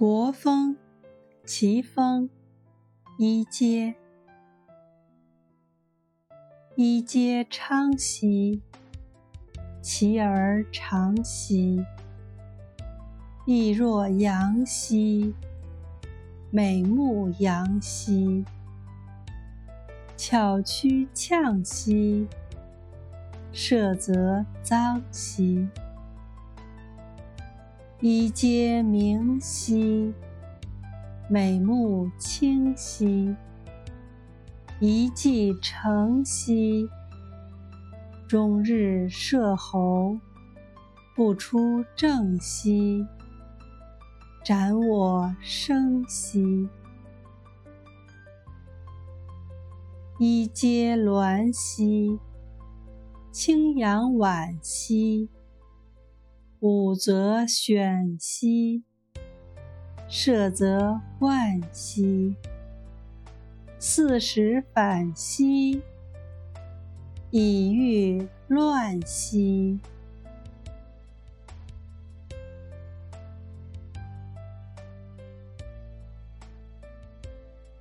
国风，齐风，一阶，一阶昌兮，其而长兮，意若阳兮，美目扬兮，巧躯呛兮，射则脏兮。一阶明兮，美目清兮；一骑成兮，终日摄候，不出正兮。斩我生兮，一阶鸾兮，清扬婉兮。五则选兮，射则涣兮；四时反兮，以欲乱兮。